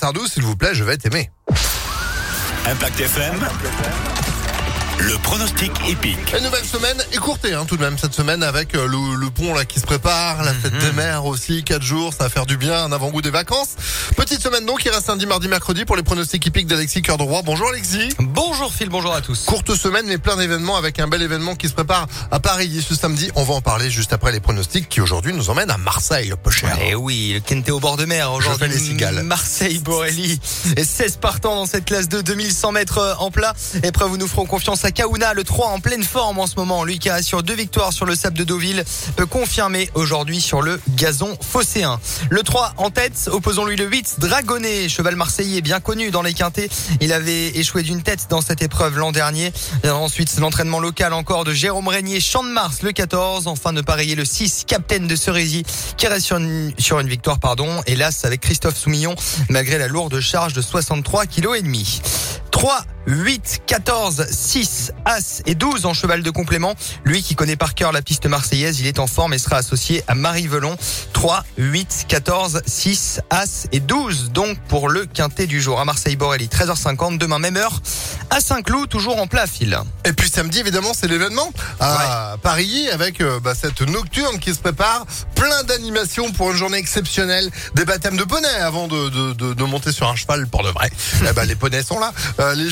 Sardou, s'il vous plaît, je vais t'aimer. Impact FM. Le pronostic épique. Une nouvelle semaine écourtée hein, tout de même cette semaine avec euh, le, le pont là qui se prépare, la fête des mers aussi, quatre jours, ça va faire du bien, un avant-goût des vacances. Petite semaine donc, il reste lundi, mardi, mercredi pour les pronostics épiques d'Alexis Cœur de Roi. Bonjour Alexis. Bonjour Phil, bonjour à tous. Courte semaine mais plein d'événements avec un bel événement qui se prépare à Paris ce samedi. On va en parler juste après les pronostics qui aujourd'hui nous emmènent à Marseille, peu cher. Eh oui, le Kente au bord de mer aujourd'hui. fais les cigales. Marseille, Borelli. Et 16 partants dans cette classe de 2100 mètres en plat. Épreuve où nous ferons confiance à Kaouna, le 3 en pleine forme en ce moment. Lui qui a deux victoires sur le sable de Deauville peut confirmer aujourd'hui sur le gazon phocéen. Le 3 en tête, opposons-lui le 8, Dragonnet, cheval marseillais bien connu dans les quintés. Il avait échoué d'une tête dans cette épreuve l'an dernier. Ensuite, l'entraînement local encore de Jérôme Régnier, Champ de Mars, le 14. Enfin, de pareiller le 6, Capitaine de Cerisy, qui reste sur une, sur une victoire, pardon. Hélas, avec Christophe Soumillon, malgré la lourde charge de 63 kg et demi. 3, 8, 14, 6, As et 12 en cheval de complément. Lui qui connaît par cœur la piste marseillaise, il est en forme et sera associé à Marie Velon. 3, 8, 14, 6, As et 12 donc pour le quintet du jour à Marseille-Borelli. 13h50, demain même heure à Saint-Cloud, toujours en plat fil. Et puis samedi, évidemment, c'est l'événement à Paris avec euh, bah, cette nocturne qui se prépare. Plein d'animations pour une journée exceptionnelle. Des baptêmes de poneys avant de, de, de, de monter sur un cheval pour de vrai. Eh ben, les poneys sont là. Euh, les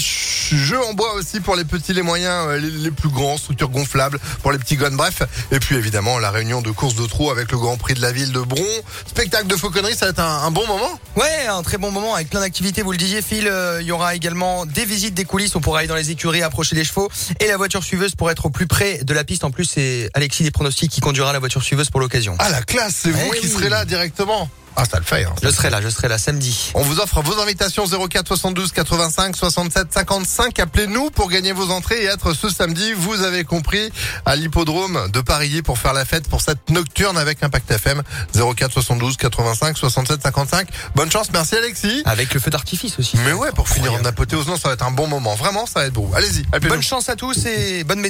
jeux en bois aussi pour les petits, les moyens, euh, les, plus grands, structures gonflables pour les petits gones. Bref. Et puis évidemment, la réunion de course de trot avec le Grand Prix de la ville de Bron. Spectacle de fauconnerie, ça va être un, un bon moment. Ouais, un très bon moment avec plein d'activités, vous le disiez Phil. Euh, Il y aura également des visites des coulisses, on pourra aller dans les écuries, approcher les chevaux et la voiture suiveuse pour être au plus près de la piste. En plus, c'est Alexis des pronostics qui conduira la voiture suiveuse pour l'occasion. Ah la classe, c'est vous Eh qui oui. serez là directement. Ah, ça le fait. Hein. Je serai là, je serai là samedi. On vous offre vos invitations 04 72 85 67 55. Appelez-nous pour gagner vos entrées et être ce samedi, vous avez compris, à l'hippodrome de Paris pour faire la fête pour cette nocturne avec Impact FM 04 72 85 67 55. Bonne chance, merci Alexis. Avec le feu d'artifice aussi. Mais ouais, pour finir en apothéose, non, ça va être un bon moment. Vraiment, ça va être beau. Allez-y, appelez-nous. Bonne chance à tous et bonne météo.